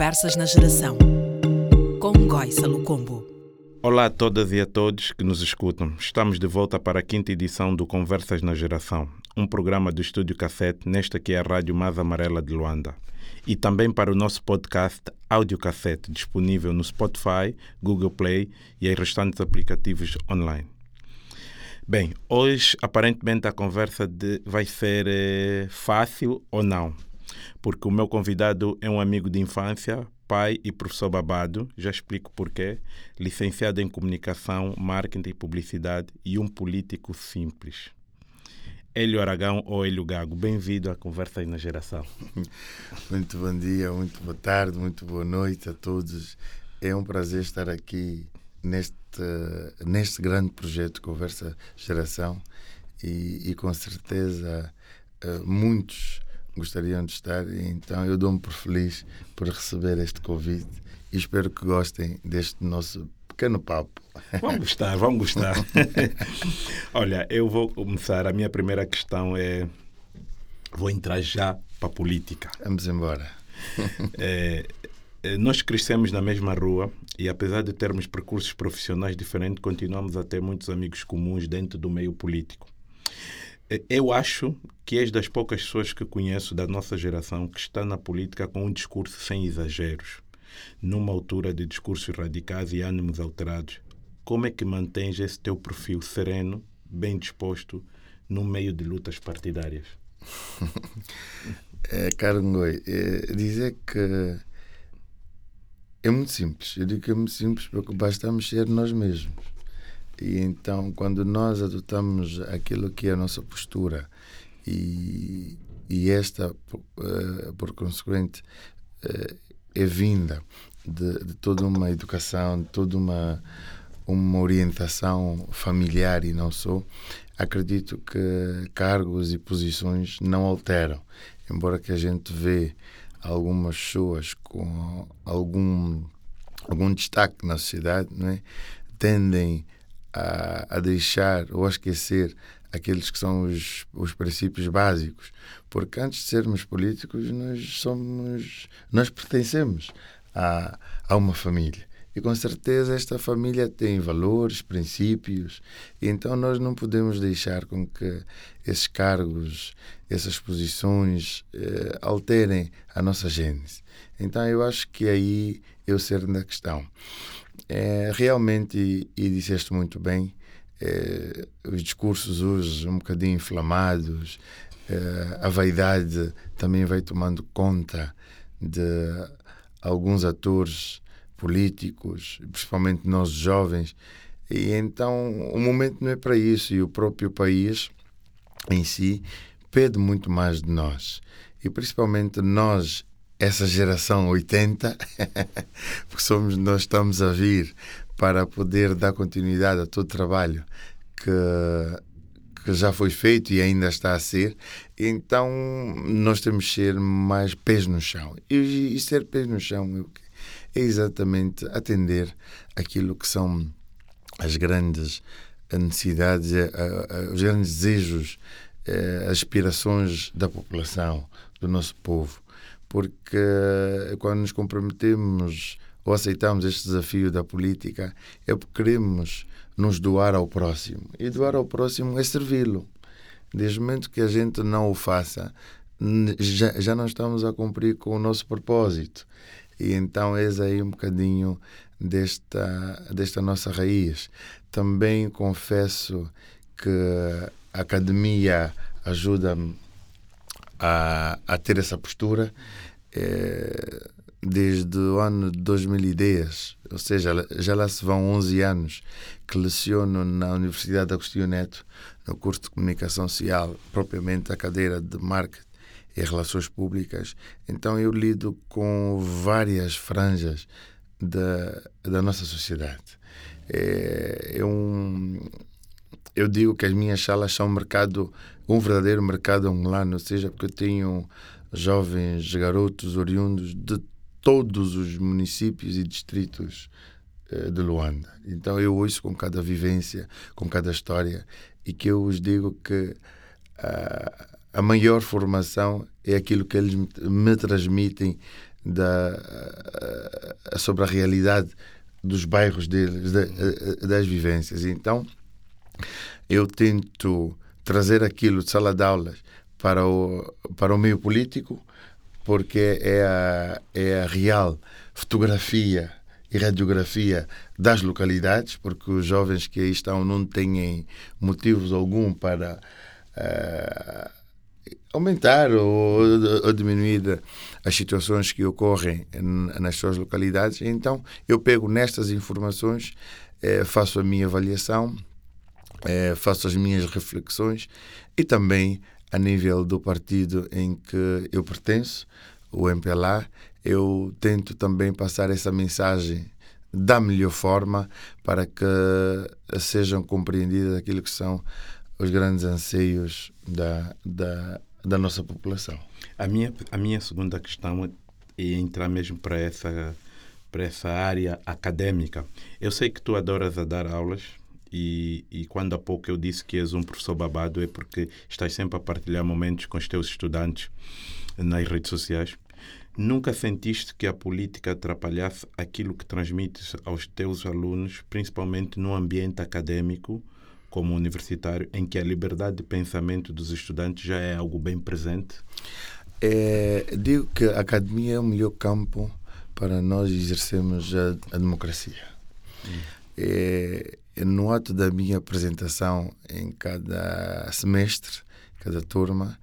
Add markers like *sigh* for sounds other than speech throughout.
Conversas na Geração, com Ngoisa Lucombo. Olá a todas e a todos que nos escutam. Estamos de volta para a quinta edição do Conversas na Geração, um programa do Estúdio Cassete, nesta que é a Rádio Mais Amarela de Luanda. E também para o nosso podcast Áudio Cassete, disponível no Spotify, Google Play e em restantes aplicativos online. Bem, hoje aparentemente a conversa de, vai ser eh, fácil ou não, porque o meu convidado é um amigo de infância, pai e professor babado, já explico porquê, licenciado em comunicação, marketing e publicidade e um político simples. Hélio Aragão ou Hélio Gago, bem-vindo à Conversa aí na Geração. *laughs* Muito bom dia, muito boa tarde, muito boa noite a todos. É um prazer estar aqui neste, neste grande projeto Conversa Geração e, e com certeza eh, muitos gostariam de estar, então eu dou-me por feliz por receber este convite e espero que gostem deste nosso pequeno papo. Vamos gostar, vamos gostar. *laughs* Olha, eu vou começar. A minha primeira questão é. Vou entrar já para a política. Vamos embora. *laughs* É, nós crescemos na mesma rua e, apesar de termos percursos profissionais diferentes, continuamos a ter muitos amigos comuns dentro do meio político. Eu acho que és das poucas pessoas que conheço da nossa geração que está na política com um discurso sem exageros, numa altura de discursos radicais e ânimos alterados. Como é que mantens esse teu perfil sereno, bem disposto, no meio de lutas partidárias? *laughs* é, caro Ngoi, é, dizer que é muito simples. Eu digo que é muito simples porque basta mexer nós mesmos. E então, quando nós adotamos aquilo que é a nossa postura e, e esta, uh, por consequente, uh, é vinda de, de, toda uma educação, de toda uma, uma orientação familiar e não só, acredito que cargos e posições não alteram. Embora que a gente vê algumas pessoas com algum, algum destaque na sociedade, é? tendem a, a deixar ou a esquecer aqueles que são os, os princípios básicos. Porque antes de sermos políticos, nós somos, nós pertencemos a, a uma família. E com certeza esta família tem valores, princípios, então nós não podemos deixar com que esses cargos, essas posições eh, alterem a nossa gênese. Então eu acho que aí eu ser na questão. É, realmente, e, e disseste muito bem, é, os discursos hoje um bocadinho inflamados, é, a vaidade também vai tomando conta de alguns atores políticos, principalmente nós jovens, e então o momento não é para isso, e o próprio país em si pede muito mais de nós. E principalmente nós, essa geração 80, *laughs* porque somos, nós estamos a vir para poder dar continuidade a todo o trabalho que, que já foi feito e ainda está a ser, então nós temos que ser mais pés no chão. E, e ser pés no chão é exatamente atender aquilo que são as grandes necessidades, os grandes desejos, eh, aspirações da população, do nosso povo porque quando nos comprometemos ou aceitamos este desafio da política é porque queremos nos doar ao próximo. E doar ao próximo é servi-lo. Desde o momento que a gente não o faça, já, já não estamos a cumprir com o nosso propósito. E então eis aí um bocadinho desta, desta nossa raiz. Também confesso que a academia ajuda-me a, a ter essa postura é, desde o ano de 2010, ou seja, já lá se vão 11 anos que leciono na Universidade Agostinho Neto, no curso de Comunicação Social, propriamente a cadeira de Marketing e Relações Públicas. Então eu lido com várias franjas da, da nossa sociedade. É, é um, eu digo que as minhas salas são um mercado, um verdadeiro mercado angolano, ou seja, porque eu tenho jovens garotos oriundos de todos os municípios e distritos eh, de Luanda. Então eu ouço com cada vivência, com cada história, e que eu os digo que uh, a maior formação é aquilo que eles me transmitem da, sobre a realidade dos bairros deles, das vivências. Então, eu tento trazer aquilo de sala de aulas para o, para o meio político, porque é a, é a real fotografia e radiografia das localidades, porque os jovens que aí estão não têm motivos algum para uh, aumentar ou, ou, diminuir as situações que ocorrem nas suas localidades. Então, eu pego nestas informações, eh, faço a minha avaliação, eh, faço as minhas reflexões e também a nível do partido em que eu pertenço, o MPLA, eu tento também passar essa mensagem da melhor forma para que sejam compreendidas aquilo que são os grandes anseios da, da, da nossa população. A minha, a minha segunda questão é entrar mesmo para essa, para essa área acadêmica. Eu sei que tu adoras a dar aulas, e, e, quando há pouco eu disse que és um professor babado é porque estás sempre a partilhar momentos com os teus estudantes nas redes sociais. Nunca sentiste que a política atrapalhasse aquilo que transmites aos teus alunos, principalmente no ambiente acadêmico, como universitário, em que a liberdade de pensamento dos estudantes já é algo bem presente? É, digo que a academia é o melhor campo para nós exercermos a, a democracia. Hum. É, no ato da minha apresentação em cada semestre, cada turma,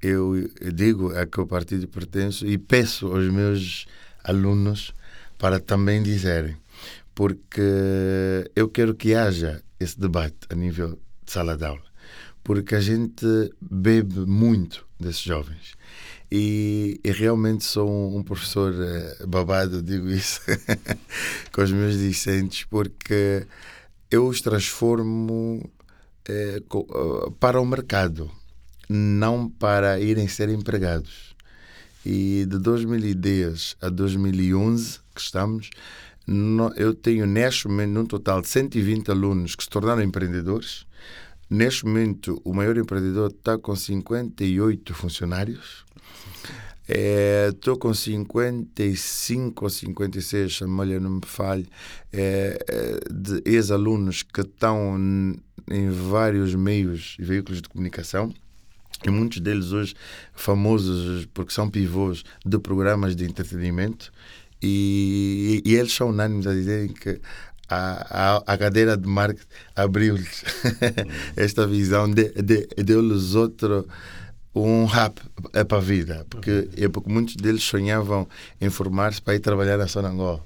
eu digo a que o partido pertenço e peço aos meus alunos para também dizerem, porque eu quero que haja esse debate a nível de sala de aula, porque a gente bebe muito desses jovens. E, e realmente sou um, um professor uh, babado, digo isso, *laughs* com os meus discentes, porque eu os transformo uh, para o mercado não para irem ser empregados. E de 2010 a 2011, que estamos, eu tenho neste momento, num total de 120 alunos que se tornaram empreendedores. Neste momento, o maior empreendedor está com 58 funcionários. Estou é, com 55 ou 56, se a memória não me falhe, é, de ex-alunos que estão em vários meios e veículos de comunicação. E muitos deles hoje famosos porque são pivôs de programas de entretenimento. E, e eles são unânimes a dizerem que a, a, a cadeira de marketing abriu-lhes *laughs* esta visão, de, de, deu-lhes outro um rap é para a vida, porque, é porque muitos deles sonhavam em formar-se para ir trabalhar na Sonangol.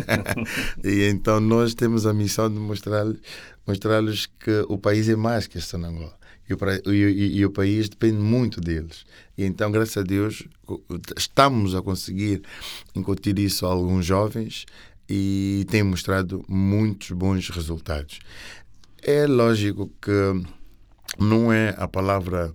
*laughs* e então nós temos a missão de mostrar-lhes mostrar que o país é mais que a Sonangol. E o, e, e o país depende muito deles. E então, graças a Deus, estamos a conseguir incutir isso a alguns jovens e tem mostrado muitos bons resultados. É lógico que não é a palavra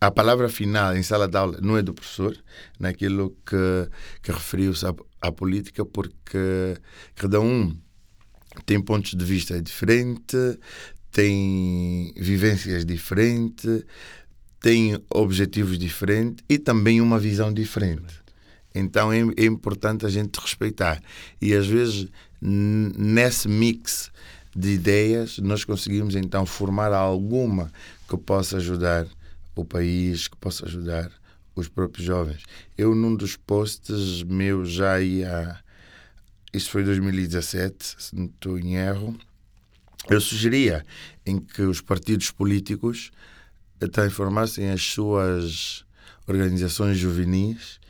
a palavra final em sala de aula não é do professor, naquilo que, que referiu-se à, à, política, porque cada um tem pontos de vista diferentes, tem vivências diferentes, tem objetivos diferentes e também uma visão diferente. Então é, é importante a gente respeitar. E às vezes, nesse mix de ideias, nós conseguimos então formar alguma que possa ajudar o país, que possa ajudar os próprios jovens. Eu, num dos posts meus, já ia. Isso foi 2017, se não estou em erro eu sugeria em que os partidos políticos transformassem as suas organizações juvenis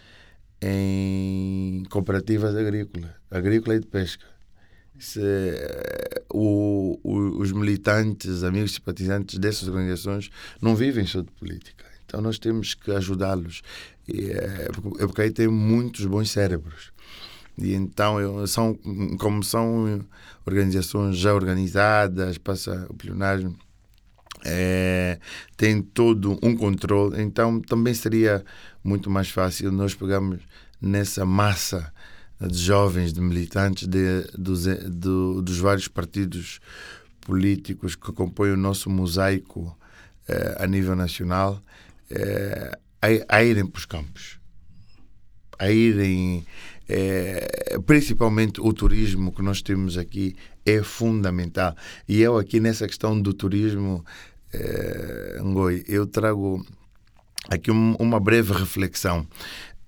em cooperativas agrícolas, agrícola e de pesca. Se, o, o, os militantes, amigos simpatizantes dessas organizações não vivem só de política. Então nós temos que ajudá-los. É, é porque aí tem muitos bons cérebros. E então são, como são organizações já organizadas, passa o plenário, é, tem todo um controle, então também seria muito mais fácil nós pegarmos nessa massa de jovens, de militantes de, dos, de, dos vários partidos políticos que compõem o nosso mosaico é, a nível nacional é, a, a irem para os campos a irem, é, principalmente o turismo que nós temos aqui é fundamental. E eu aqui nessa questão do turismo, é, Ngoi, eu trago aqui um, uma breve reflexão.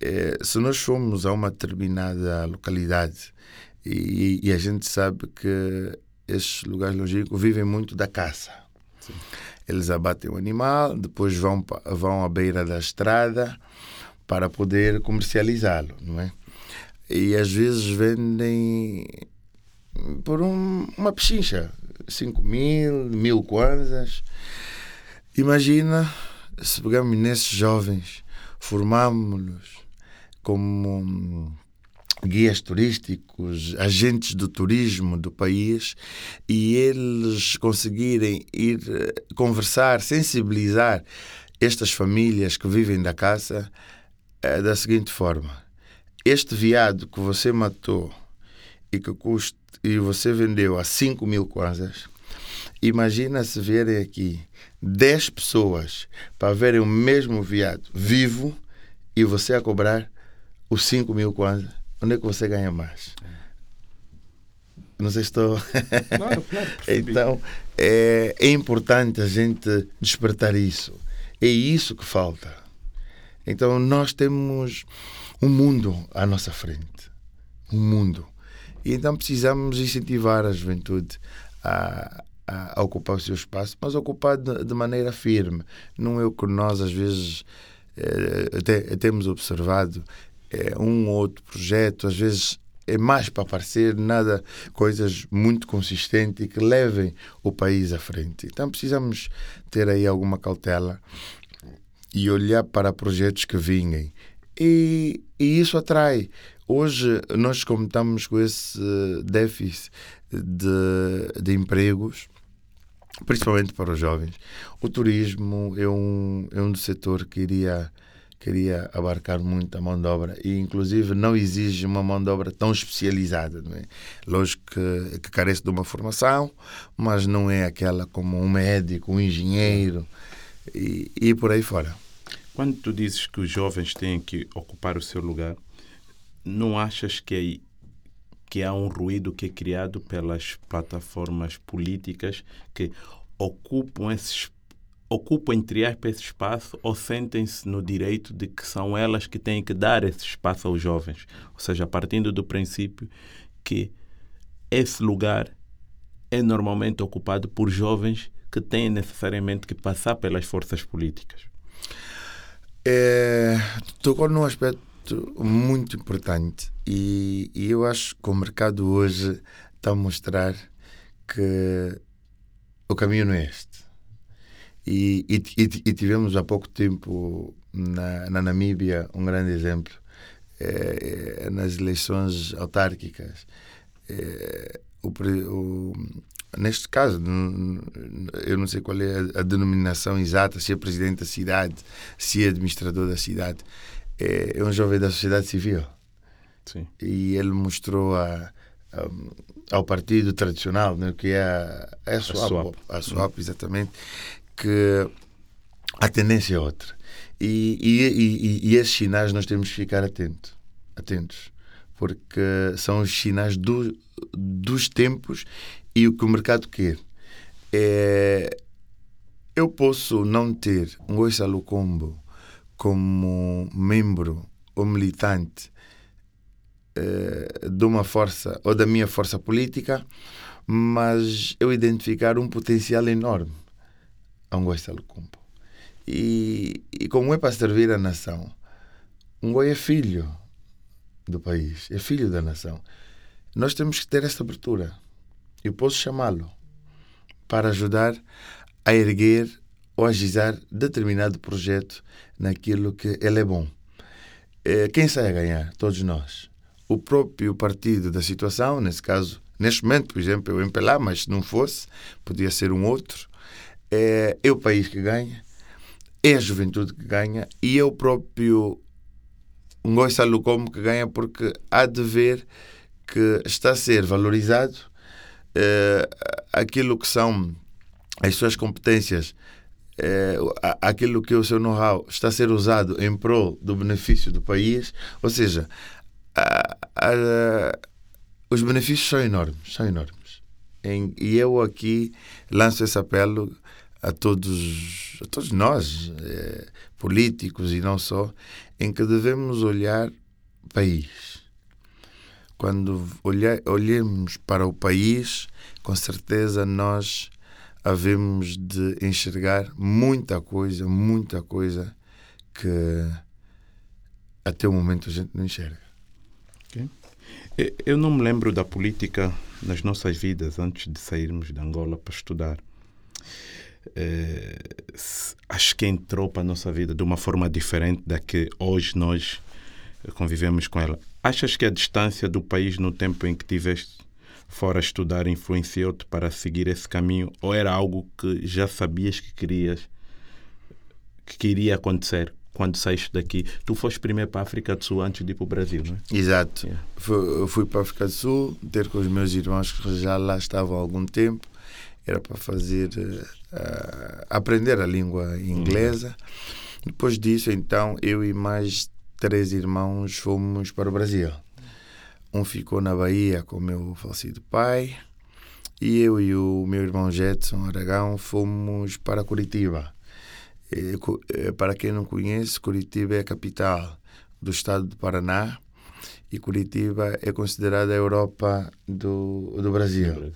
É, se nós formos a uma determinada localidade e, e a gente sabe que esses lugares longínquos vivem muito da caça. Sim. Eles abatem o animal, depois vão, vão à beira da estrada para poder comercializá-lo, não é? E às vezes vendem por um, uma pechincha, 5 mil, mil kwanzas. Imagina se pegamos nesses jovens, formamos-los como guias turísticos, agentes do turismo do país e eles conseguirem ir eh, conversar, sensibilizar estas famílias que vivem da caça é da seguinte forma: este veado que você matou e que custa, e você vendeu a 5 mil kwanzas, imagina se vierem aqui 10 pessoas para verem o mesmo veado vivo e você a cobrar os 5 mil kwanzas onde é que você ganha mais? Não sei se estou. Claro, claro, *laughs* então, é, é importante a gente despertar isso. É isso que falta. Então, nós temos um mundo à nossa frente. Um mundo. E então precisamos incentivar a juventude a, a, ocupar o seu espaço, mas ocupar de, de maneira firme. Não é o que nós, às vezes, é, temos observado é, um ou outro projeto, às vezes é mais para aparecer, nada, coisas muito consistentes e que levem o país à frente. Então precisamos ter aí alguma cautela e olhar para projetos que vinham. E, e isso atrai. Hoje nós como estamos com esse déficit de, de empregos, principalmente para os jovens, o turismo é um, é um setor que iria queria abarcar muito a mão de obra e inclusive não exige uma mão de obra tão especializada não é? lógico que, que carece de uma formação mas não é aquela como um médico um engenheiro e, e por aí fora quando tu dizes que os jovens têm que ocupar o seu lugar não achas que aí que há um ruído que é criado pelas plataformas políticas que ocupam esses ocupam, entre aspas, esse espaço ou sentem-se no direito de que são elas que têm que dar esse espaço aos jovens. Ou seja, partindo do princípio que esse lugar é normalmente ocupado por jovens que têm necessariamente que passar pelas forças políticas. É, tocou num aspecto muito importante e, e eu acho que o mercado hoje está a mostrar que o caminho não é este e, e, e, tivemos há pouco tempo na, na Namíbia um grande exemplo é, nas eleições autárquicas. É, o, o, neste caso, eu não sei qual é a, denominação exata, se é presidente da cidade, se é administrador da cidade, é, é um jovem da sociedade civil. Sim. E ele mostrou a, a, ao partido tradicional, né, que é a, a, SWAP, a SWAP, a SWAP exatamente, que a tendência é outra. E, e, e, e esses sinais nós temos que ficar atentos, atentos porque são os sinais do, dos tempos e o que o mercado quer. É, eu posso não ter um Oisalo Combo como membro ou militante é, de uma força ou da minha força política, mas eu identificar um potencial enorme a gosto do Lucumpo. E, e como é para servir a nação, um goi é filho do país, é filho da nação. Nós temos que ter essa abertura. Eu posso chamá-lo para ajudar a erguer ou agizar determinado projeto naquilo que ele é bom. É, quem sai a ganhar? Todos nós. O próprio partido da situação, nesse caso, neste momento, por exemplo, é o MPLA, mas se não fosse, podia ser um outro é, é o país que ganha, é a juventude que ganha e é o próprio Ngoy como que ganha porque há de ver que está a ser valorizado é, aquilo que são as suas competências é, aquilo que é o seu know-how está a ser usado em prol do benefício do país, ou seja, a, a, os benefícios são enormes, são enormes. E eu aqui lanço esse apelo a todos, a todos nós, é, políticos e não só, em que devemos olhar país. Quando olhar, olhemos para o país, com certeza nós havemos de enxergar muita coisa, muita coisa que até o momento a gente não enxerga. Okay. Eu não me lembro da política nas nossas vidas antes de sairmos de Angola para estudar. É, acho que entrou para a nossa vida de uma forma diferente da que hoje nós convivemos com ela. Achas que a distância do país no tempo em que tiveste fora estudar influenciou-te para seguir esse caminho ou era algo que já sabias que querias que iria acontecer quando saíste daqui? Tu foste primeiro para a África do Sul antes de ir para o Brasil, não é? Exato. Yeah. Fui, fui para a África do Sul, ter com os meus irmãos que já lá estavam há algum tempo. Era para fazer uh, aprender a língua inglesa. Depois disso, então, eu e mais três irmãos fomos para o Brasil. Um ficou na Bahia com o meu falecido pai e eu e o meu irmão Jetson Aragão fomos para Curitiba. E, eh, para quem não conhece, Curitiba é a capital do estado do Paraná e Curitiba é considerada a Europa do, do Brasil,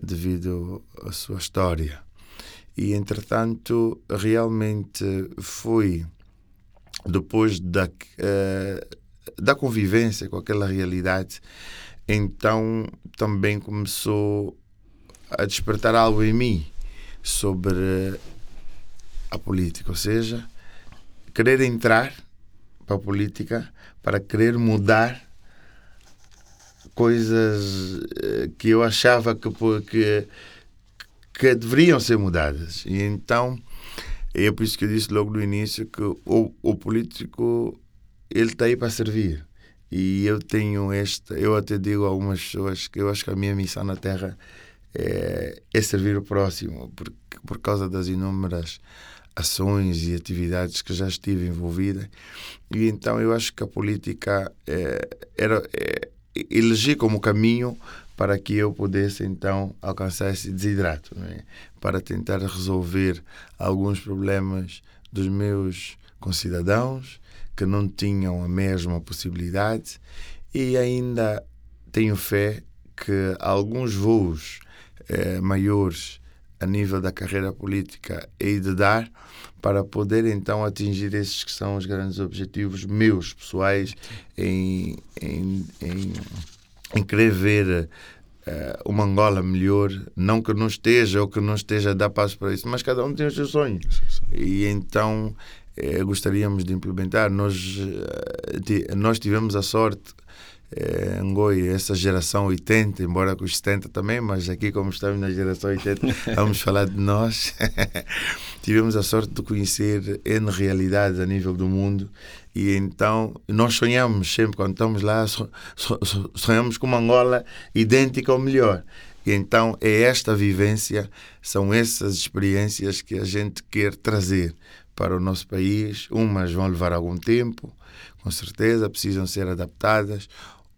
devido à sua história. E, entretanto, realmente foi depois da, uh, da convivência com aquela realidade, então também começou a despertar algo em mim sobre a política, ou seja, querer entrar para a política para querer mudar coisas eh, que eu achava que, que, que deveriam ser mudadas. E então é por isso que eu disse logo no início que o, o político ele está aí para servir. E eu tenho esta, eu até digo a algumas pessoas que eu acho que a minha missão na Terra é, é servir o próximo, porque, por causa das inúmeras ações e atividades que já estive envolvida. E então eu acho que a política é, era, é, elegi como caminho para que eu pudesse então alcançar esse desidrato, é? para tentar resolver alguns problemas dos meus concidadãos que não tinham a mesma possibilidade e ainda tenho fé que alguns voos eh, maiores a nível da carreira política hei de dar para poder então atingir esses que são os grandes objetivos meus pessoais em, em, em, em querer ver uh, uma Angola melhor, não que não esteja ou que não esteja a dar passo para isso, mas cada um tem os seus sonhos. E então eh, gostaríamos de implementar. Nós, eh, nós tivemos a sorte, eh, Ngoi, essa geração 80, embora com os 70 também, mas aqui, como estamos na geração 80, *laughs* vamos falar de nós. *laughs* tivemos a sorte de conhecer N realidades a nível do mundo e então nós sonhamos sempre, quando estamos lá, sonhamos com uma Angola idêntica ou melhor. E então é esta vivência, são essas experiências que a gente quer trazer para o nosso país. Umas vão levar algum tempo, com certeza, precisam ser adaptadas.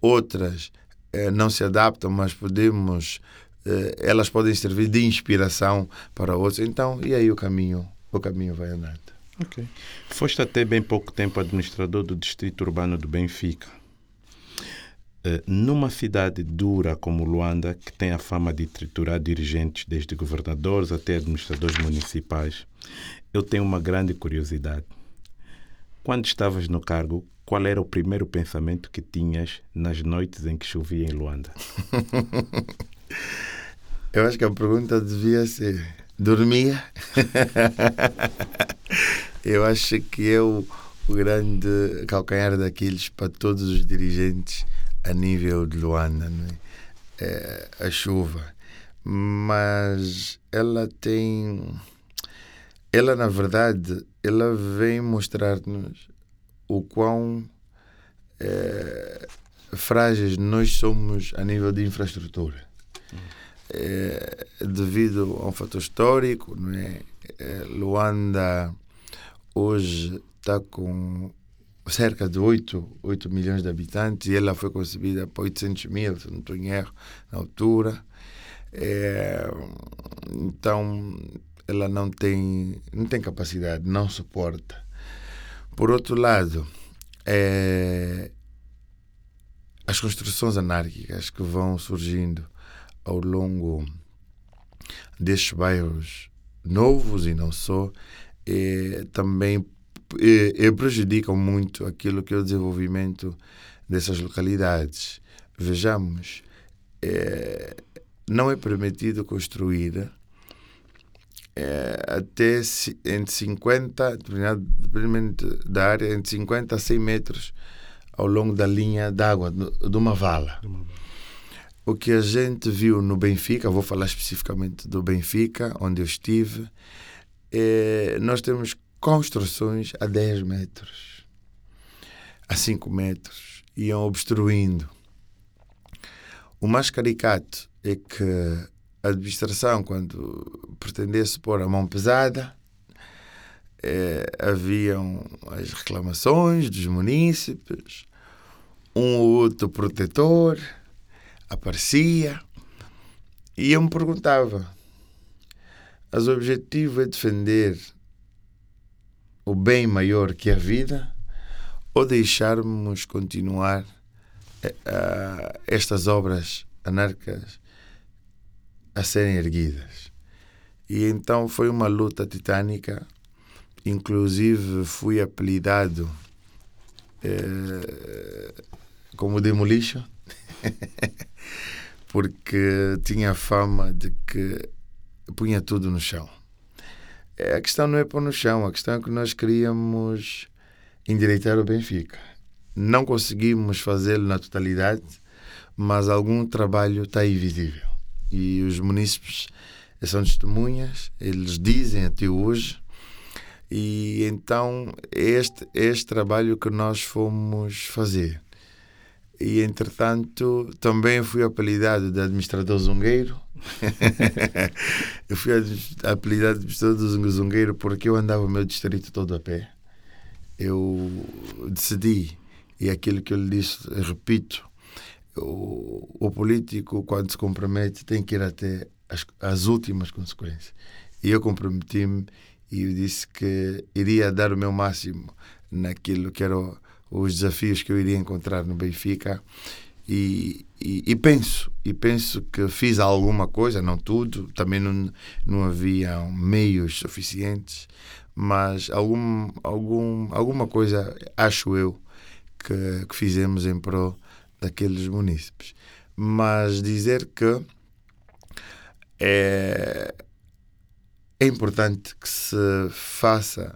Outras eh, não se adaptam, mas podemos, eh, elas podem servir de inspiração para outros. Então, e aí o caminho, o caminho vai andando. Ok. Foste até bem pouco tempo administrador do Distrito Urbano do Benfica. Uh, numa cidade dura como Luanda, que tem a fama de triturar dirigentes, desde governadores até administradores municipais, eu tenho uma grande curiosidade. Quando estavas no cargo, qual era o primeiro pensamento que tinhas nas noites em que chovia em Luanda? *laughs* eu acho que a pergunta devia ser: dormia? *laughs* eu acho que é o, o grande calcanhar daqueles para todos os dirigentes a nível de Luanda, é? É, a chuva. Mas ela tem ela na verdade ela vem mostrar-nos o quão é, frágeis nós somos a nível de infraestrutura. é, devido a um fator histórico, não é? é Luanda hoje está com cerca de 8, 8 milhões de habitantes e ela foi concebida para 800 mil, se não estou em erro, na altura. É, então, ela não tem, não tem capacidade, não suporta. Por outro lado, é, as construções anárquicas que vão surgindo ao longo destes bairros novos e não só, é, também é, é, prejudicam muito aquilo que é o desenvolvimento dessas localidades. Vejamos, é, não é permitido construir é, até entre 50, dependendo da área, entre 50 a 100 metros ao longo da linha d'água de uma vala. O que a gente viu no Benfica, vou falar especificamente do Benfica, onde eu estive, é, nós temos construções a 10 metros, a 5 metros, iam obstruindo. O mais caricato é que a administração, quando pretendesse pôr a mão pesada, eh, haviam as reclamações dos munícipes, um ou outro protetor aparecia e eu me perguntava: mas o objetivo é defender o bem maior que a vida ou deixarmos continuar uh, estas obras anarcas a serem erguidas. E então foi uma luta titânica, inclusive fui apelidado eh, como Demolition, *laughs* porque tinha fama de que punha tudo no chão. A questão não é pôr no chão, a questão é que nós queríamos endireitar o Benfica. Não conseguimos fazê-lo na totalidade, mas algum trabalho está aí visível. E os munícipes são testemunhas, eles dizem até hoje. E então este este trabalho que nós fomos fazer. E entretanto também fui apelidado de administrador zungueiro. *laughs* eu fui apelidado de administrador zungueiro porque eu andava o meu distrito todo a pé. Eu decidi, e aquilo que eu lhe disse, repito, o, o político, quando se compromete, tem que ir até as, as últimas consequências. E eu comprometi-me e disse que iria dar o meu máximo naquilo que eram os desafios que eu iria encontrar no Benfica. E, e, e, penso e penso que fiz alguma coisa não tudo também não não havia meios suficientes mas algum algum alguma coisa acho eu que, que fizemos em prol daqueles munícipes. Mas dizer que é, é importante que se faça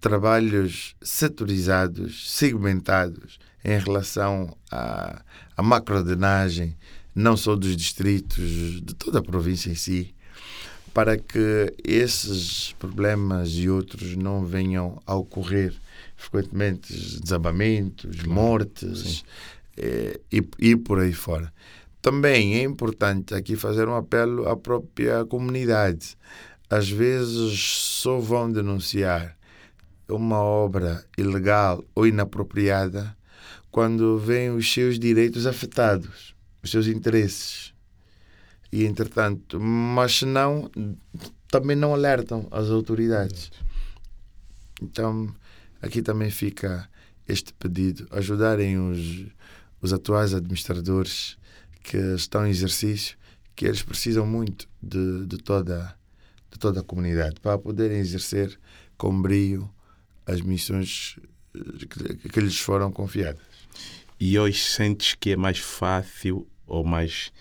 trabalhos setorizados, segmentados em relação à, à macrodenagem, não só dos distritos, de toda a província em si, para que esses problemas e outros não venham a ocorrer frequentemente desabamentos, mortes eh, e, e por aí fora. Também é importante aqui fazer um apelo à própria comunidade. Às vezes só vão denunciar uma obra ilegal ou inapropriada quando vêm os seus direitos afetados, os seus interesses. E entretanto, mas se não, também não alertam as autoridades. Então, Aqui também fica este pedido: ajudarem os, os atuais administradores que estão em exercício, que eles precisam muito de, de, toda, de toda a comunidade para poderem exercer com brio as missões eh, que, que lhes foram confiadas. E hoje sentes que é mais fácil ou mais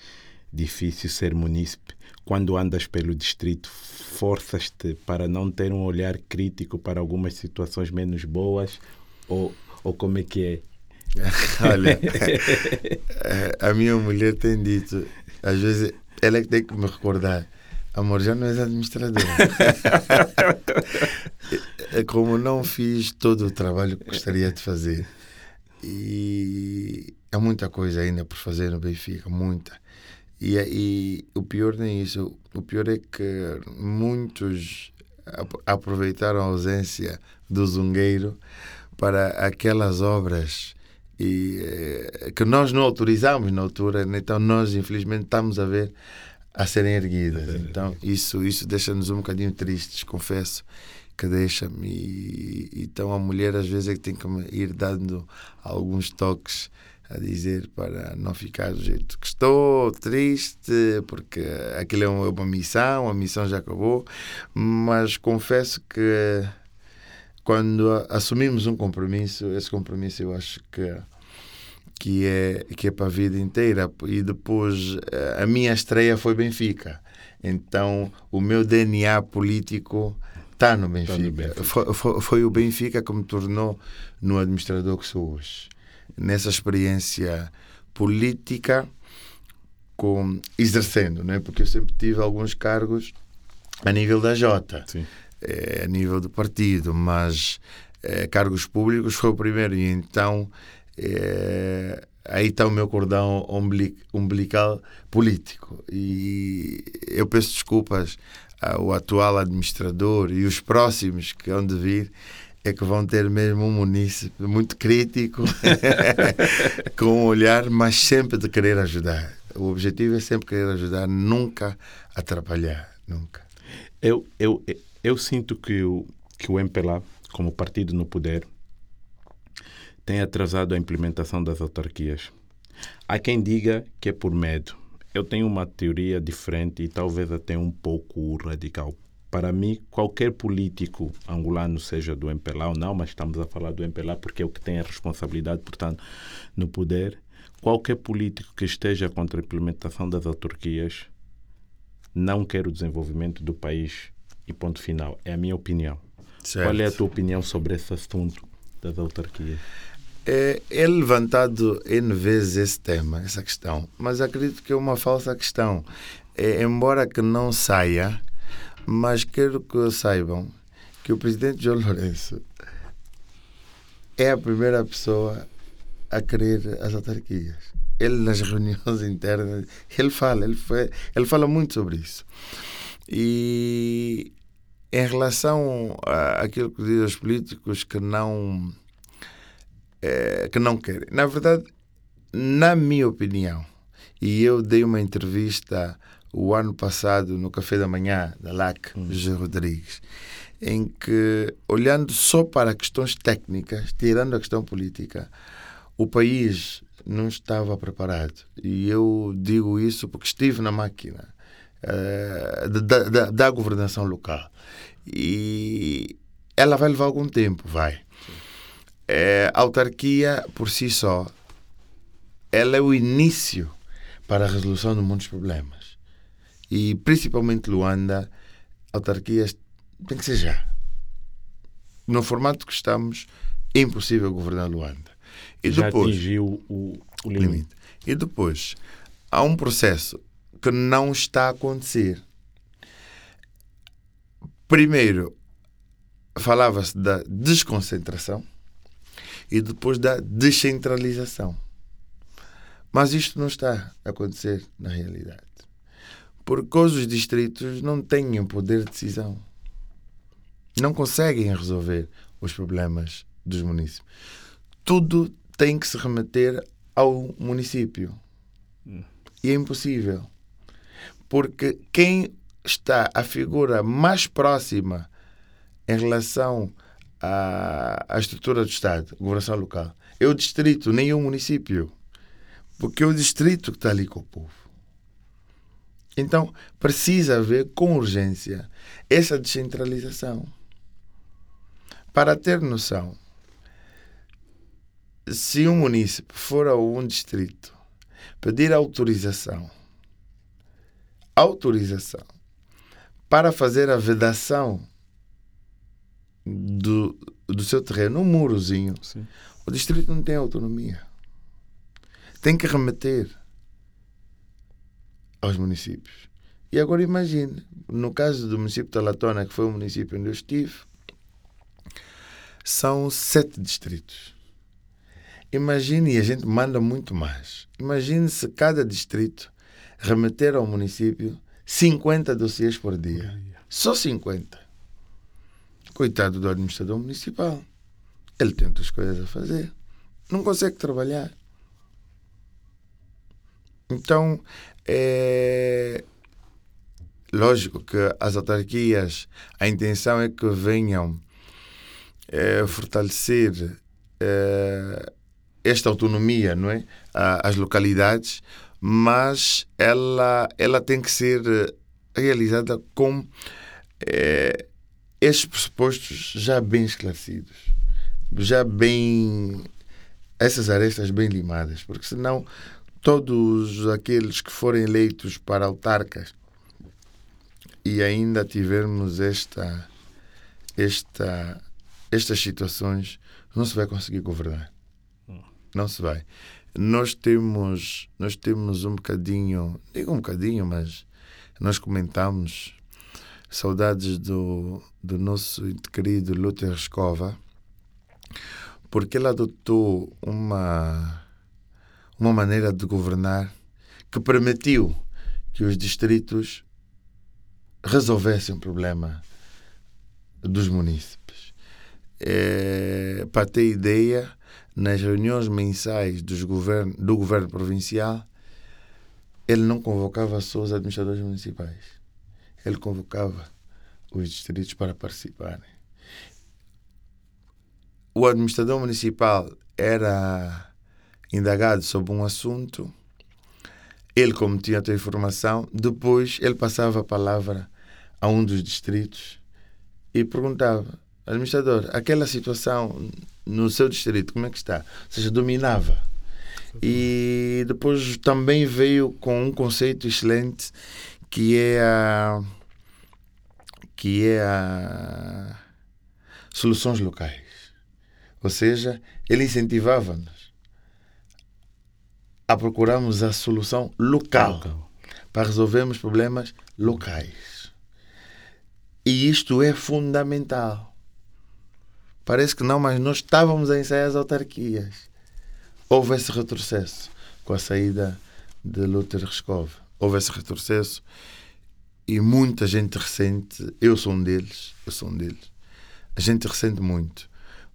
difícil ser munícipe quando andas pelo distrito, forças-te para não ter um olhar crítico para algumas situações menos boas? Ou, ou como é que é? *laughs* Olha, a minha mulher tem dito, às vezes ela é que tem que me recordar. Amor, já não és administrador. é *laughs* como não fiz todo o trabalho que gostaria de fazer. E há muita coisa ainda por fazer no Benfica, muita. E, e o pior nem isso. O pior é que muitos aproveitaram a ausência do zungueiro para aquelas obras e, eh, que nós não autorizamos na altura, então nós infelizmente estamos a ver a serem erguidas. Então isso, isso deixa-nos um bocadinho tristes, confesso que deixa-me. Então a mulher às vezes é que tem que ir dando alguns toques a dizer para não ficar do jeito que estou, triste, porque aquilo é uma missão, a missão já acabou, mas confesso que quando assumimos um compromisso, esse compromisso eu acho que que é que é para a vida inteira e depois a minha estreia foi Benfica. Então, o meu DNA político está no Benfica. Tá no Benfica. Foi, foi, foi, o Benfica que me tornou no administrador que sou hoje. Nessa experiência política, com, exercendo, né? porque eu sempre tive alguns cargos a nível da Jota, é, a nível do partido, mas é, cargos públicos foi o primeiro. E então é, aí está o meu cordão umbilical político. E eu peço desculpas o atual administrador e os próximos que hão de vir é que vão ter mesmo um munícipe muito crítico, *laughs* com um olhar, mas sempre de querer ajudar. O objetivo é sempre querer ajudar, nunca atrapalhar, nunca. Eu, eu, eu sinto que o, que o MPLA, como partido no poder, tem atrasado a implementação das autarquias. Há quem diga que é por medo, eu tenho uma teoria diferente e talvez até um pouco radical. Para mim, qualquer político angolano, seja do MPLA ou não, mas estamos a falar do MPLA porque é o que tem a responsabilidade, portanto, no poder, qualquer político que esteja contra a implementação das autarquias não quer o desenvolvimento do país e ponto final. É a minha opinião. Certo. Qual é a tua opinião sobre esse assunto das autarquias? É, é, levantado N vezes esse tema, essa questão, mas acredito que é uma falsa questão. É, embora que não saia, mas quero que saibam que o presidente João Lourenço é a primeira pessoa a querer as autarquias. Ele nas *laughs* reuniões internas, ele fala, ele, foi, ele fala muito sobre isso. E em relação àquilo que dizem os políticos que não é, que não querem. Na verdade, na minha opinião, e eu dei uma entrevista o ano passado no Café da Manhã da LAC, hum. José Rodrigues, em que, olhando só para questões técnicas, tirando a questão política, o país não estava preparado. E eu digo isso porque estive na máquina uh, da, da, da governação local. E ela vai levar algum tempo, vai. É, a autarquia, por si só, ela é o início para a resolução de muitos problemas. E, principalmente Luanda, autarquias tem que ser já. No formato que estamos, é impossível governar Luanda. E já depois, atingiu o, o limite. limite. E depois, há um processo que não está a acontecer. Primeiro, falava-se da desconcentração e depois da descentralização. Mas isto não está a acontecer na realidade. Porque os distritos não têm poder de decisão. Não conseguem resolver os problemas dos municípios. Tudo tem que se remeter ao município. E é impossível. Porque quem está a figura mais próxima em relação a, a estrutura do Estado, governação local. É o distrito, nem é o município. Porque é o distrito que está ali com o povo. Então, precisa haver com urgência essa descentralização. Para ter noção, se um município for a um distrito pedir autorização, autorização para fazer a vedação do, do seu terreno, um murozinho, Sim. o distrito não tem autonomia. Tem que remeter aos municípios. E agora imagine, no caso do município de Talatona, que foi o município onde eu estive, são sete distritos. Imagine, e a gente manda muito mais. Imagine se cada distrito remeter ao município 50 dossiês por dia. Só 50. Coitado do administrador municipal. Ele tem outras coisas a fazer. Não consegue trabalhar. Então, é lógico que as autarquias, a intenção é que venham é, fortalecer é, esta autonomia, não é? Às localidades, mas ela, ela tem que ser realizada com é, estes pressupostos já bem esclarecidos, já bem essas arestas bem limadas, porque senão todos aqueles que forem eleitos para autarcas e ainda tivermos esta, esta, estas situações, não se vai conseguir governar. Não se vai. Nós temos, nós temos um bocadinho, digo um bocadinho, mas nós comentamos saudades do, do nosso querido Luther Escova, porque ele adotou uma, uma maneira de governar que permitiu que os distritos resolvessem o problema dos munícipes. É, para ter ideia, nas reuniões mensais dos govern do governo provincial, ele não convocava só os administradores municipais. Ele convocava os distritos para participarem. O administrador municipal era indagado sobre um assunto, ele, como tinha a informação, depois ele passava a palavra a um dos distritos e perguntava: administrador, aquela situação no seu distrito, como é que está? Ou seja, dominava. E depois também veio com um conceito excelente que é a que é a soluções locais. Ou seja, ele incentivava-nos a procurarmos a solução local, local, para resolvermos problemas locais. E isto é fundamental. Parece que não, mas nós estávamos a ensaiar as autarquias. Houve esse retrocesso com a saída de Luther Reskov. Houve esse retrocesso e muita gente ressente. Eu sou um deles. Eu sou um deles. A gente ressente muito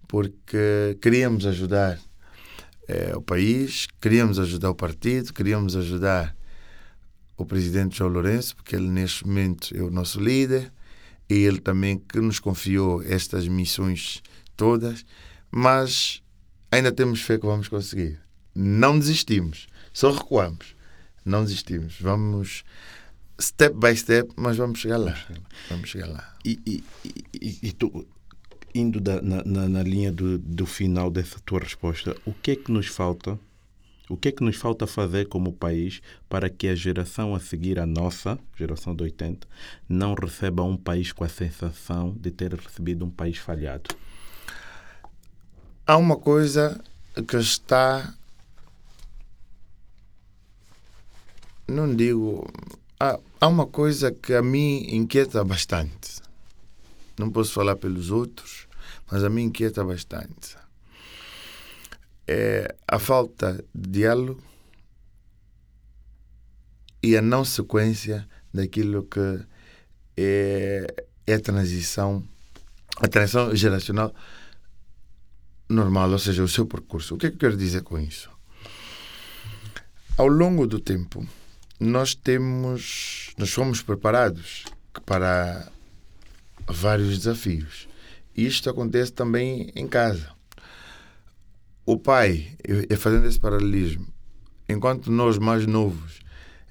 porque queríamos ajudar é, o país, queríamos ajudar o partido, queríamos ajudar o presidente João Lourenço, porque ele neste momento é o nosso líder, e ele também que nos confiou estas missões todas, mas ainda temos fé que vamos conseguir. Não desistimos, só recuamos. Não desistimos. Vamos step by step, mas vamos chegar lá. Vamos chegar lá. E, e, e, e tu, indo da, na, na, na, linha do, do final dessa tua resposta, o que é que nos falta? O que é que nos falta fazer como país para que a geração a seguir a nossa, geração de 80, não receba um país com a sensação de ter recebido um país falhado? Há uma coisa que está. Não digo. Há, há uma coisa que a mim inquieta bastante não posso falar pelos outros, mas a mim inquieta bastante. É a falta de diálogo e a não sequência daquilo que é, é a transição, a transição geracional normal, ou seja, o seu percurso. O que é que eu quero dizer com isso? Ao longo do tempo, nós temos, nós fomos preparados para vários desafios. Isto acontece também em casa. O pai, é fazendo esse paralelismo, enquanto nós mais novos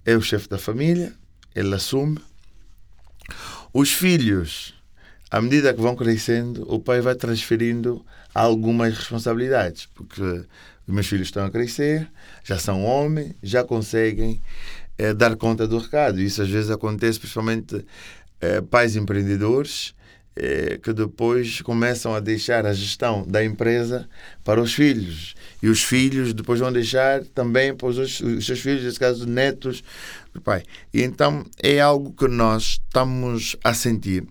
é o chefe da família, ele assume. Os filhos, à medida que vão crescendo, o pai vai transferindo algumas responsabilidades, porque os meus filhos estão a crescer, já são homens, já conseguem é, dar conta do recado. Isso às vezes acontece principalmente é, pais empreendedores é, que depois começam a deixar a gestão da empresa para os filhos. E os filhos depois vão deixar também para os, os seus filhos, nesse caso, netos do pai. E então é algo que nós estamos a sentir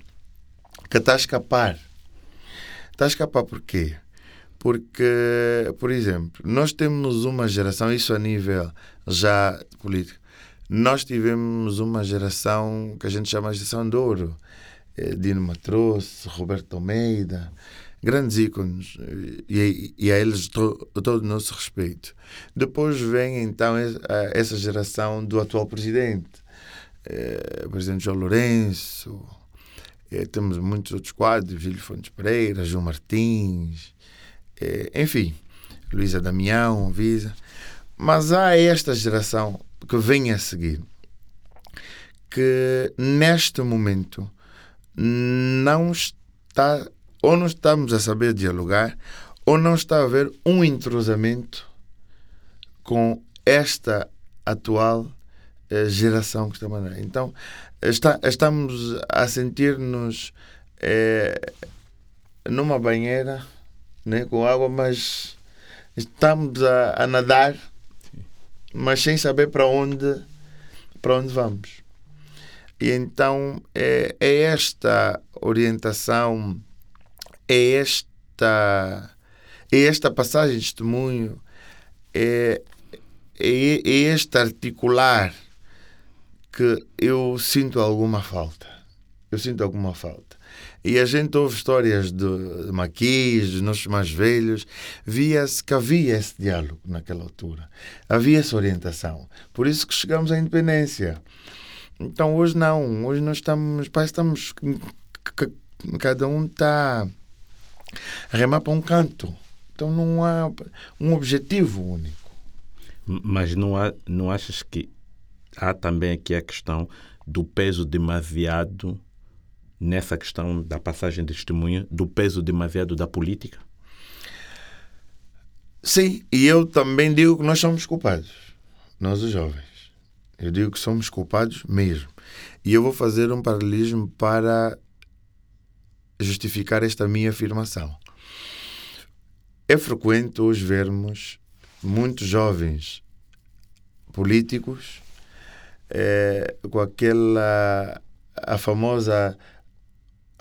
que está a escapar. Está a escapar por quê? Porque, por exemplo, nós temos uma geração, isso a nível já político, nós tivemos uma geração que a gente chama de geração de ouro. Eh, Dino Matroce, Roberto Almeida, grandes ícones, e, e a eles to, todo o nosso respeito. Depois vem então essa geração do atual presidente, eh, o presidente João Lourenço, eh, temos muitos outros quadros, Júlio Fontes Pereira, João Martins, enfim, Luísa Damião, Visa. Mas há esta geração que vem a seguir que neste momento não está ou não estamos a saber dialogar ou não está a haver um entrosamento com esta atual eh, geração que está a Então, está, estamos a sentir-nos eh, numa banheira né, com água, mas estamos a, a nadar, mas sem saber para onde, para onde vamos. E então é, é esta orientação, é esta, é esta passagem de testemunho, é, é, é este articular que eu sinto alguma falta. Eu sinto alguma falta. E a gente ouve histórias de, de maquis, dos nossos mais velhos, via-se que havia esse diálogo naquela altura. Havia essa orientação. Por isso que chegamos à independência. Então hoje não. Hoje nós estamos. Parece estamos. Cada um está a remar para um canto. Então não há um objetivo único. Mas não, há, não achas que há também aqui a questão do peso demasiado nessa questão da passagem de testemunha, do peso demasiado da política? Sim, e eu também digo que nós somos culpados, nós os jovens. Eu digo que somos culpados mesmo. E eu vou fazer um paralelismo para justificar esta minha afirmação. É frequente hoje vermos muitos jovens políticos é, com aquela a famosa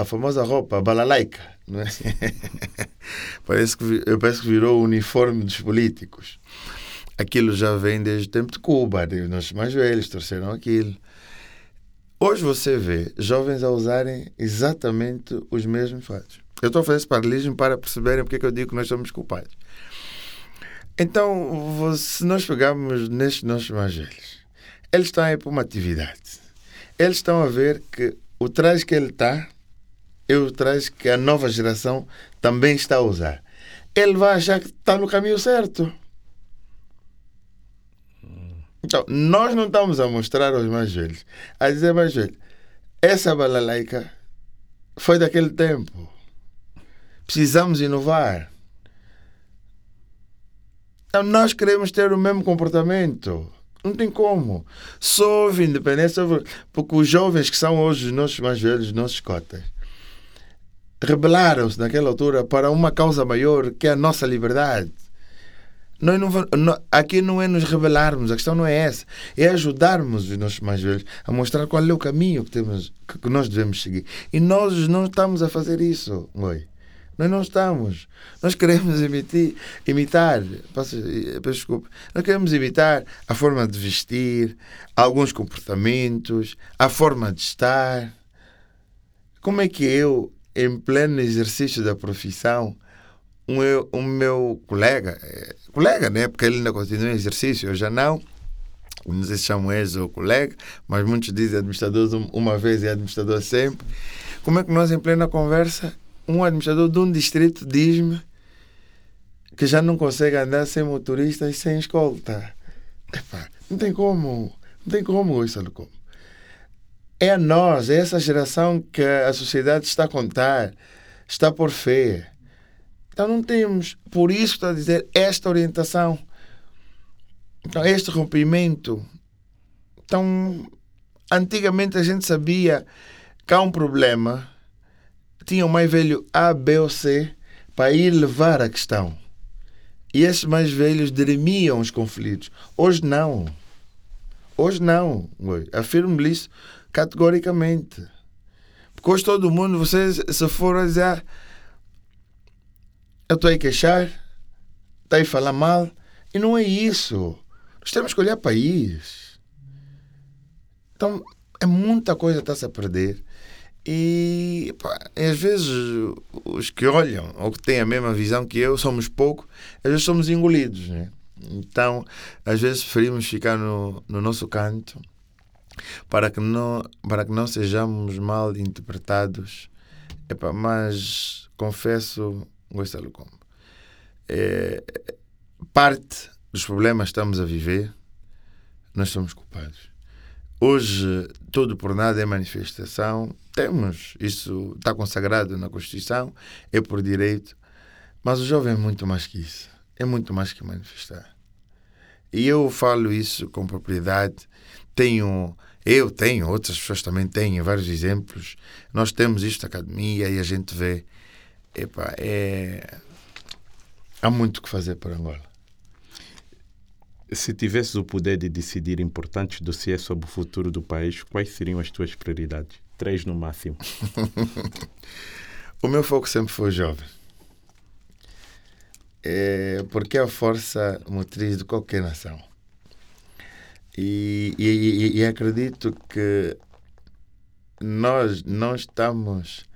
a famosa roupa balalaica. Não é? *laughs* parece, que, parece que virou o uniforme dos políticos. Aquilo já vem desde o tempo de Cuba, os nossos mais velhos trouxeram aquilo. Hoje você vê jovens a usarem exatamente os mesmos fatos. Eu estou a fazer esse paralelismo para perceberem porque é que eu digo que nós somos culpados. Então, se nós pegarmos nestes nossos mais velhos, eles estão aí para uma atividade. Eles estão a ver que o traje que ele está eu trago que a nova geração também está a usar. Ele vai achar que está no caminho certo. Então, nós não estamos a mostrar aos mais velhos, a dizer mais velho, essa balalaica foi daquele tempo. Precisamos inovar. Então, nós queremos ter o mesmo comportamento. Não tem como. Só houve independência porque os jovens que são hoje os nossos mais velhos, os nossos cotas, rebelaram-se naquela altura para uma causa maior que é a nossa liberdade. Nós não, não, aqui não é nos rebelarmos, a questão não é essa. É ajudarmos os nossos mais velhos a mostrar qual é o caminho que, temos, que, nós devemos seguir. E nós não estamos a fazer isso. Oi. Nós não estamos. Nós queremos emitir, imitar, peço, peço desculpa, nós queremos imitar a forma de vestir, alguns comportamentos, a forma de estar. Como é que eu em pleno exercício da profissão, um, um meu colega, eh, colega, né? Porque ele ainda continua em exercício, eu já não. Não sei se chamam ex ou colega, mas muitos dizem administrador uma vez e administrador sempre. Como é que nós, em plena conversa, um administrador de um distrito diz-me que já não consegue andar sem motorista e sem escolta. Epa, não tem como. Não tem como isso, como. É nós, é essa geração que a sociedade está a contar, está por fé. Então não temos, por isso está a dizer, esta orientação. Então, este rompimento. Então, antigamente a gente sabia que há um problema, tinha o mais velho A, B ou C para ir levar a questão. E esses mais velhos dirimiam os conflitos. Hoje não. Hoje não. Afirmo-lhe isso categoricamente. Porque hoje todo mundo, você se for a dizer, eu estou a queixar, está a falar mal, e não é isso. Nós temos que olhar país. Então, é muita coisa que está-se a perder. E pá, às vezes os que olham ou que têm a mesma visão que eu somos pouco, às vezes somos engolidos. Né? Então, às vezes preferimos ficar no, no nosso canto para que não, para que não sejamos mal interpretados. Epá, mas confesso, Gonçalo Combo, é, parte dos problemas que estamos a viver, nós somos culpados. Hoje, tudo por nada é manifestação. Temos, isso está consagrado na Constituição, é por direito. Mas o jovem é muito mais que isso. É muito mais que manifestar. E eu falo isso com propriedade. Tenho, eu tenho, outras pessoas também têm vários exemplos. Nós temos isto na academia e a gente vê. Epa, é, há muito o que fazer por Angola. Se tivesses o poder de decidir importantes dossiês sobre o futuro do país, quais seriam as tuas prioridades? Três no máximo. *laughs* o meu foco sempre foi o jovem. É porque é a força motriz de qualquer nação. E, e, e acredito que nós não estamos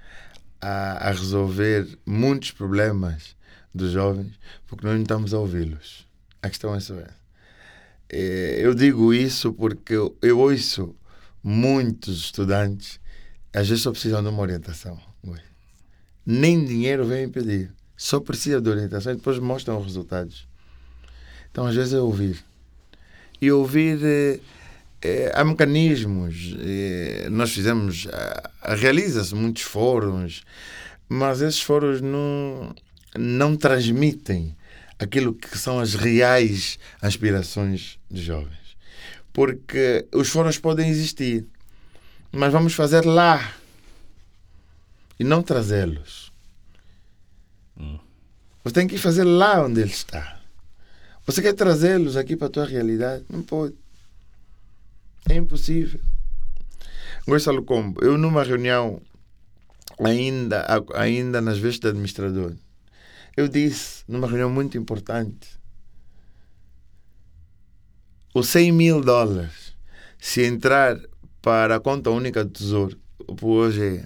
a, a, resolver muitos problemas dos jovens porque nós não estamos a ouvi-los. A questão é essa. É, eu digo isso porque eu ouço muitos estudantes, às vezes só precisam de uma orientação. Nem dinheiro vem pedir, só precisa de orientação e depois mostram os resultados. Então, às vezes, é ouvir. E ouvir. É, é, há mecanismos. É, nós fizemos. Realiza-se muitos fóruns, mas esses fóruns não, não transmitem aquilo que são as reais aspirações dos jovens. Porque os fóruns podem existir, mas vamos fazer lá e não trazê-los. Hum. Você tem que fazer lá onde ele está. Você quer trazê-los aqui para a tua realidade? Não pode. É impossível. Gonçalo Combo, eu numa reunião ainda, ainda nas vestes de administrador, eu disse numa reunião muito importante: os 100 mil dólares, se entrar para a conta única do Tesouro, hoje é,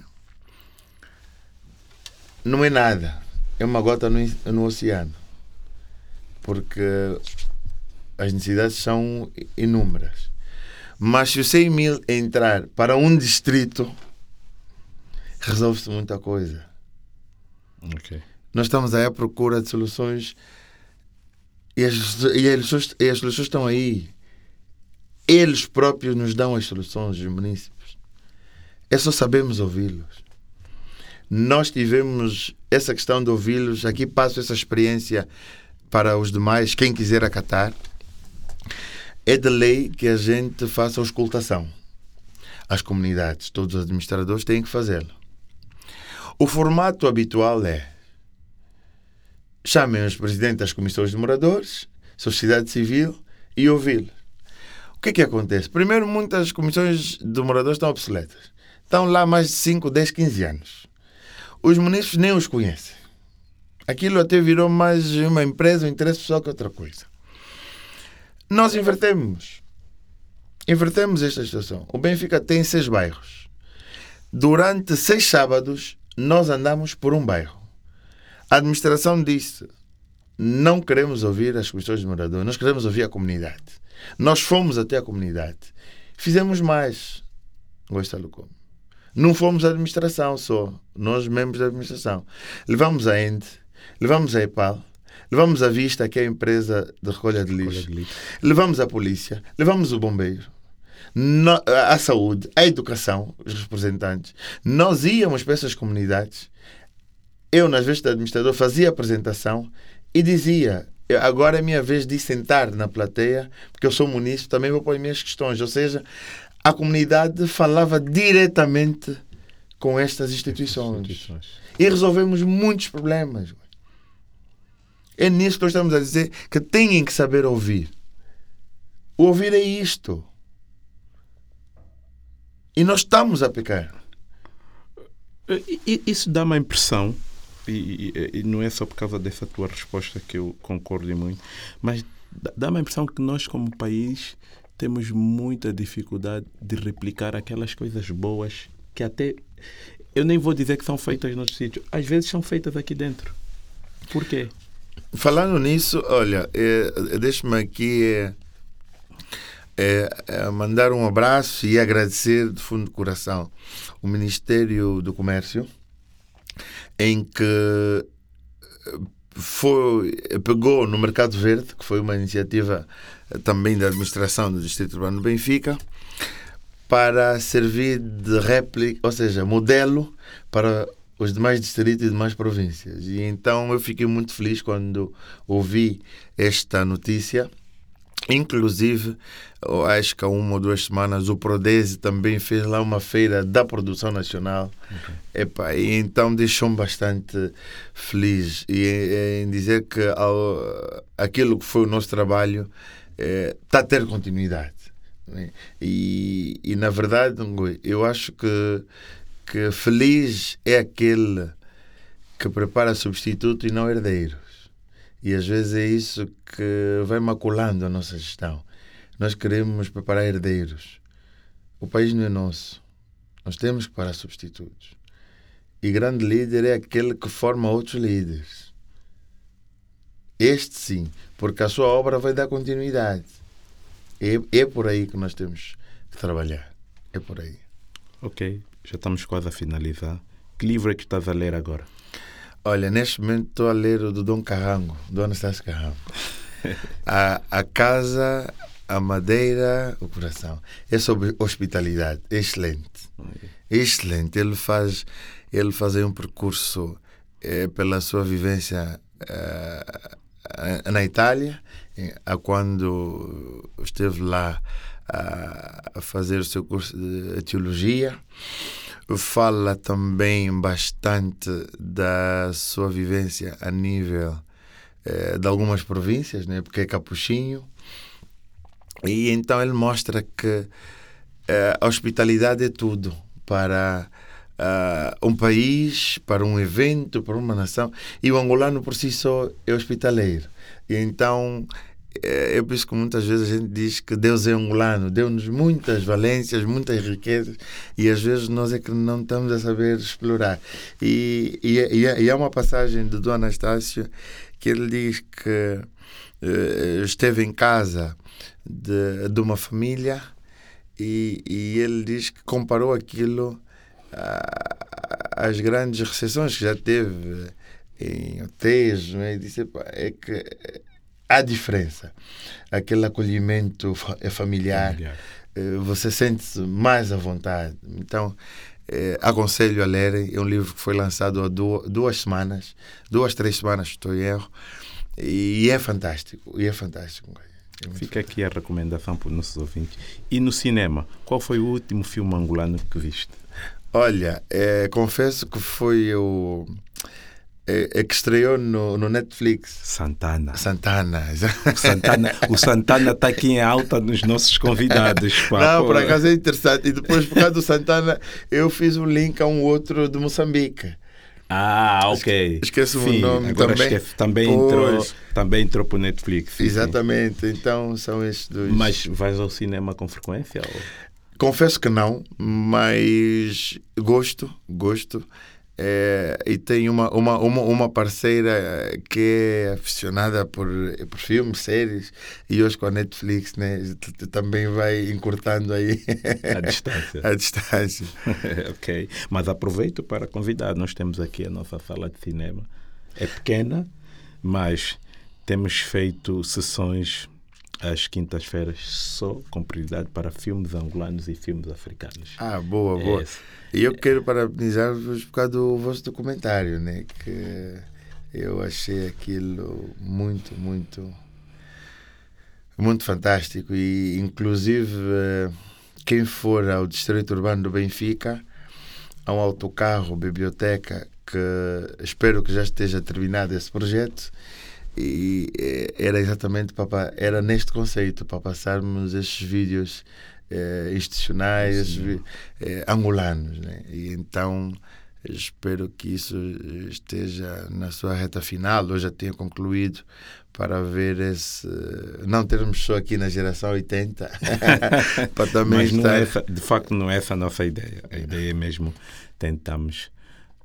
não é nada. É uma gota no, no oceano. Porque as necessidades são inúmeras. Mas se os 100 mil entrar para um distrito, resolve-se muita coisa. Okay. Nós estamos aí à procura de soluções e as, e as, soluções, e as soluções estão aí. Eles próprios nos dão as soluções, os municípios. É só sabermos ouvi-los. Nós tivemos essa questão de ouvi-los. Aqui passo essa experiência para os demais, quem quiser acatar. É de lei que a gente faça auscultação às comunidades. Todos os administradores têm que fazê-lo. O formato habitual é chamem os presidentes das comissões de moradores, sociedade civil e ouvi-los. O que é que acontece? Primeiro, muitas comissões de moradores estão obsoletas. Estão lá mais de 5, 10, 15 anos. Os municípios nem os conhecem. Aquilo até virou mais uma empresa, um interesse pessoal que outra coisa. Nós invertemos. Invertemos esta situação. O Benfica tem seis bairros. Durante seis sábados, nós andamos por um bairro. A administração disse: não queremos ouvir as questões de moradores, nós queremos ouvir a comunidade. Nós fomos até a comunidade. Fizemos mais. Gosta como. Não fomos a administração só, nós, membros da administração. Levamos a ENDE, levamos a EPAL, levamos a Vista, que é a empresa de recolha de lixo, recolha de lixo. levamos a polícia, levamos o bombeiro, a saúde, a educação, os representantes. Nós íamos para essas comunidades eu, nas vezes de administrador, fazia a apresentação e dizia: agora é minha vez de sentar na plateia, porque eu sou munícipe, também vou pôr as minhas questões. Ou seja, a comunidade falava diretamente com estas instituições. instituições. E resolvemos muitos problemas. É nisso que nós estamos a dizer que têm que saber ouvir. O ouvir é isto. E nós estamos a pecar. Isso dá uma impressão e, e, e, não é só por causa dessa tua resposta que eu concordo muito, mas dá-me a impressão que nós, como país, temos muita dificuldade de replicar aquelas coisas boas que até eu nem vou dizer que são feitas noutros sítios, às vezes são feitas aqui dentro. Por quê? Falando nisso, olha, é, deixe-me aqui é, é, mandar um abraço e agradecer de fundo do coração o Ministério do Comércio, em que foi, pegou no Mercado Verde, que foi uma iniciativa também da administração do Distrito Urbano do Benfica, para servir de réplica, ou seja, modelo para os demais distritos e demais províncias. E então eu fiquei muito feliz quando ouvi esta notícia. Inclusive, acho que há uma ou duas semanas o Prodese também fez lá uma feira da produção nacional. Okay. Epa, e então deixou-me bastante feliz e, em dizer que ao, aquilo que foi o nosso trabalho está eh, a ter continuidade. Né? E, e na verdade, eu acho que, que feliz é aquele que prepara substituto e não herdeiros. E às vezes é isso que vai maculando a nossa gestão. Nós queremos preparar herdeiros. O país não é nosso. Nós temos que parar substitutos. E grande líder é aquele que forma outros líderes. Este sim, porque a sua obra vai dar continuidade. É, é por aí que nós temos que trabalhar. É por aí. Ok, já estamos quase a finalizar. Que livro é que estás a ler agora? Olha, neste momento estou a ler o do Dom Carrango, do Anastácio Carrango. *laughs* a, a casa, a madeira, o coração. É sobre hospitalidade. Excelente. Excelente. Ele faz, ele faz um percurso é, pela sua vivência é, na Itália a quando esteve lá a fazer o seu curso de teologia. Fala também bastante da sua vivência a nível eh, de algumas províncias, né? porque é capuchinho. E então ele mostra que eh, a hospitalidade é tudo para uh, um país, para um evento, para uma nação. E o angolano por si só é hospitaleiro. E então é, é por isso que muitas vezes a gente diz que Deus é angolano, deu-nos muitas valências, muitas riquezas e às vezes nós é que não estamos a saber explorar. E, e, e, e há uma passagem do Dom Anastácio que ele diz que uh, esteve em casa de, de uma família e, e ele diz que comparou aquilo às grandes recessões que já teve em hotéis, né? e disse, é que há diferença. Aquele acolhimento é familiar, familiar. Eh, você sente-se mais à vontade. Então, eh, aconselho a lerem. É um livro que foi lançado há duas, duas semanas, duas, três semanas, estou em erro, e é fantástico. E é fantástico. É Fica aqui a recomendação para os nossos ouvintes. E no cinema, qual foi o último filme angolano que viste? Olha, é, confesso que foi o é, é, que estreou no, no, Netflix. Santana. Santana. *laughs* O Santana o Santana está aqui em alta nos nossos convidados. Pá. Não, por acaso é interessante. E depois, por causa do Santana, eu fiz um link a um outro de Moçambique. Ah, ok. Esquece o nome agora também. Esquece, também, entrou, também entrou para o Netflix. Exatamente. Então são estes dois. Mas vais ao cinema com frequência? Ou? Confesso que não, mas gosto, gosto. É, e tenho uma, uma, uma, uma parceira que é aficionada por, por filmes, séries, e hoje com a Netflix né, também vai encurtando aí *laughs* a distância. *laughs* a distância. *laughs* ok. Mas aproveito para convidar. Nós temos aqui a nossa sala de cinema. É pequena, mas temos feito sessões às quintas-feiras só com prioridade para filmes angolanos e filmes africanos. Ah, boa, boa. É e eu quero parabenizar-vos por causa do vosso documentário, né? Que eu achei aquilo muito, muito, muito fantástico. E, inclusive, quem for ao Distrito Urbano do Benfica, há um autocarro, biblioteca, que espero que já esteja terminado esse projeto. E eh, era exatamente para, era neste conceito, para passarmos estes vídeos eh, institucionais, eh, angolanos. Né? E então Espero que isso esteja na sua reta final, ou já tenha concluído, para ver esse. Não termos só aqui na geração 80, *laughs* *laughs* para também Mas estar. é de facto, não é essa a nossa ideia. A ideia é mesmo tentamos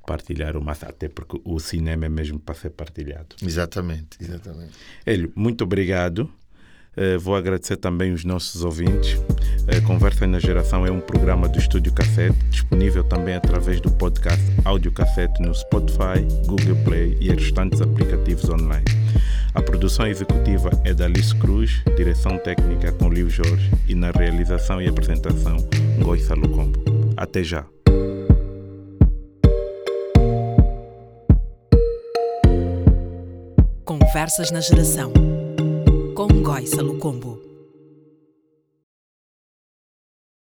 partilhar o máximo, até porque o cinema é mesmo para ser partilhado. Exatamente, exatamente. Hélio, muito obrigado. Eh, vou agradecer também os nossos ouvintes. Eh, Conversa na Geração é um programa do Estúdio Cassete, disponível também através do podcast Áudio Cassete no Spotify, Google Play e restantes aplicativos online. A produção executiva é da Alice Cruz, direção técnica com Livio Jorge e na realização e apresentação Goi Salucombo. Até já! Conversas na Geração. Com Goi Salucombo.